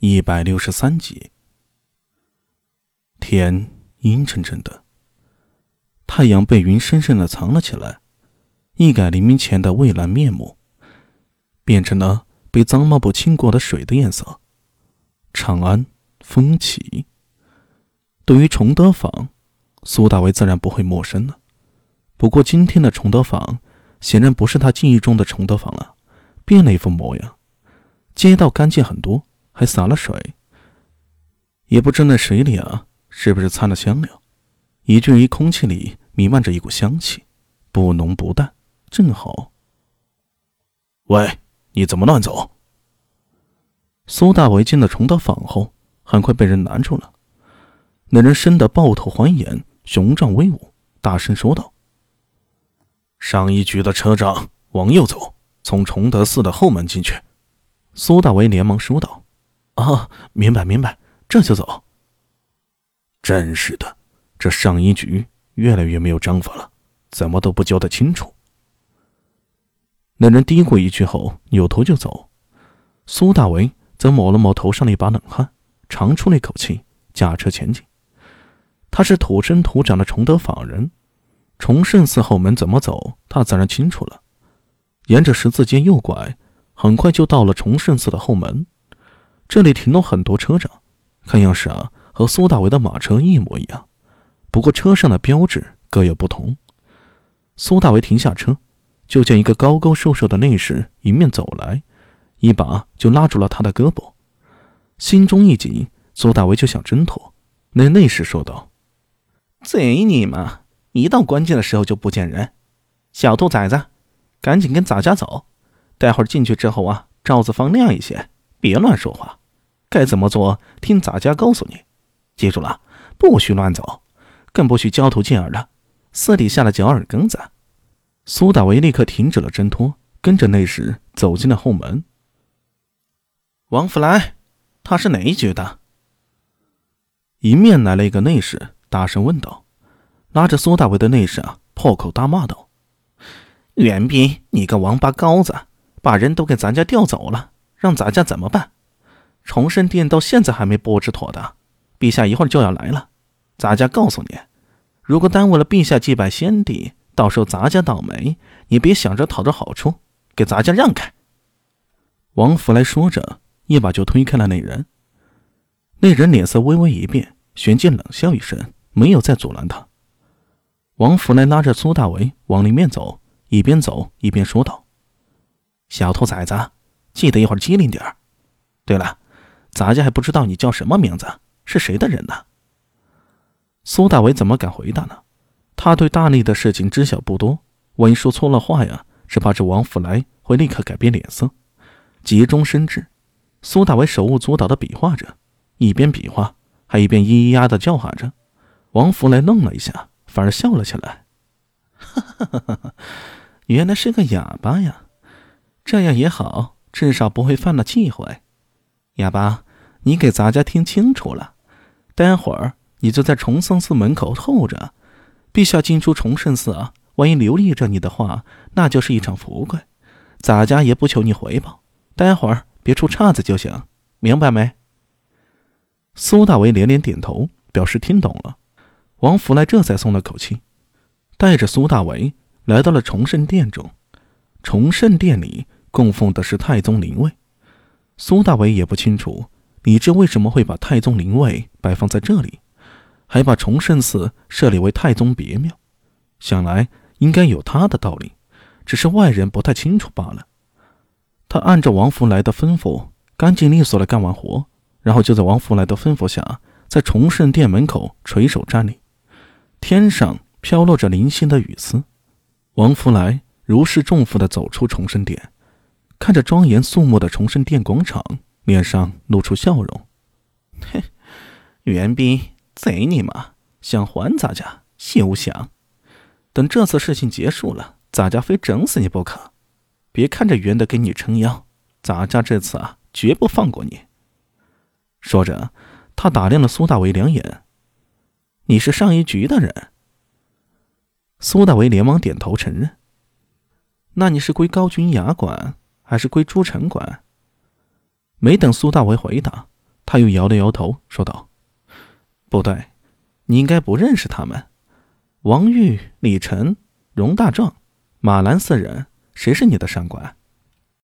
一百六十三集。天阴沉沉的，太阳被云深深的藏了起来，一改黎明前的蔚蓝面目，变成了被脏抹不清过的水的颜色。长安风起。对于崇德坊，苏大为自然不会陌生了。不过今天的崇德坊，显然不是他记忆中的崇德坊了，变了一副模样。街道干净很多。还洒了水，也不知那水里啊是不是掺了香料，以至于空气里弥漫着一股香气，不浓不淡，正好。喂，你怎么乱走？苏大为进了崇德坊后，很快被人拦住了。那人生得抱头环眼，雄壮威武，大声说道：“上一局的车长，往右走，从崇德寺的后门进去。”苏大为连忙说道。哦，明白明白，这就走。真是的，这上一局越来越没有章法了，怎么都不交代清楚。那人嘀咕一句后，扭头就走。苏大为则抹了抹头上的一把冷汗，长出了一口气，驾车前进。他是土生土长的崇德坊人，崇圣寺后门怎么走，他自然清楚了。沿着十字街右拐，很快就到了崇圣寺的后门。这里停了很多车长，看样式啊，和苏大为的马车一模一样。不过车上的标志各有不同。苏大为停下车，就见一个高高瘦瘦的内侍迎面走来，一把就拉住了他的胳膊。心中一紧，苏大为就想挣脱。那内侍说道：“贼你妈！一到关键的时候就不见人。小兔崽子，赶紧跟咱家走。待会儿进去之后啊，罩子放亮一些。”别乱说话，该怎么做听咱家告诉你。记住了，不许乱走，更不许交头接耳的，私底下的嚼耳根子。苏大为立刻停止了挣脱，跟着内侍走进了后门。王福来，他是哪一局的？迎面来了一个内侍，大声问道，拉着苏大为的内侍啊，破口大骂道：“袁斌，你个王八羔子，把人都给咱家调走了！”让咱家怎么办？重生殿到现在还没布置妥当，陛下一会儿就要来了。咱家告诉你，如果耽误了陛下祭拜先帝，到时候咱家倒霉。你别想着讨着好处，给咱家让开！王福来说着，一把就推开了那人。那人脸色微微一变，旋即冷笑一声，没有再阻拦他。王福来拉着苏大为往里面走，一边走一边说道：“小兔崽子。”记得一会儿机灵点儿。对了，咱家还不知道你叫什么名字，是谁的人呢？苏大伟怎么敢回答呢？他对大力的事情知晓不多，万一说错了话呀，只怕这王福来会立刻改变脸色。急中生智，苏大伟手舞足蹈的比划着，一边比划还一边咿咿呀的叫喊着。王福来愣了一下，反而笑了起来：“哈哈哈哈哈，原来是个哑巴呀，这样也好。”至少不会犯了忌讳，哑巴，你给咱家听清楚了，待会儿你就在崇圣寺门口候着，陛下进出崇圣寺啊，万一留意着你的话，那就是一场富贵，咱家也不求你回报，待会儿别出岔子就行，明白没？苏大为连连点头，表示听懂了。王福来这才松了口气，带着苏大为来到了崇圣殿中，崇圣殿里。供奉的是太宗灵位，苏大伟也不清楚李治为什么会把太宗灵位摆放在这里，还把崇圣寺设立为太宗别庙，想来应该有他的道理，只是外人不太清楚罢了。他按照王福来的吩咐，干净利索的干完活，然后就在王福来的吩咐下，在崇圣殿门口垂手站立。天上飘落着零星的雨丝，王福来如释重负的走出崇圣殿。看着庄严肃穆的崇圣殿广场，脸上露出笑容。嘿，袁斌，贼你妈！想还咱家休想！等这次事情结束了，咱家非整死你不可！别看着袁的给你撑腰，咱家这次啊，绝不放过你！说着，他打量了苏大为两眼：“你是上一局的人？”苏大为连忙点头承认：“那你是归高君衙管？”还是归朱晨管。没等苏大为回答，他又摇了摇头，说道：“不对，你应该不认识他们。王玉、李晨、荣大壮、马兰四人，谁是你的上官？”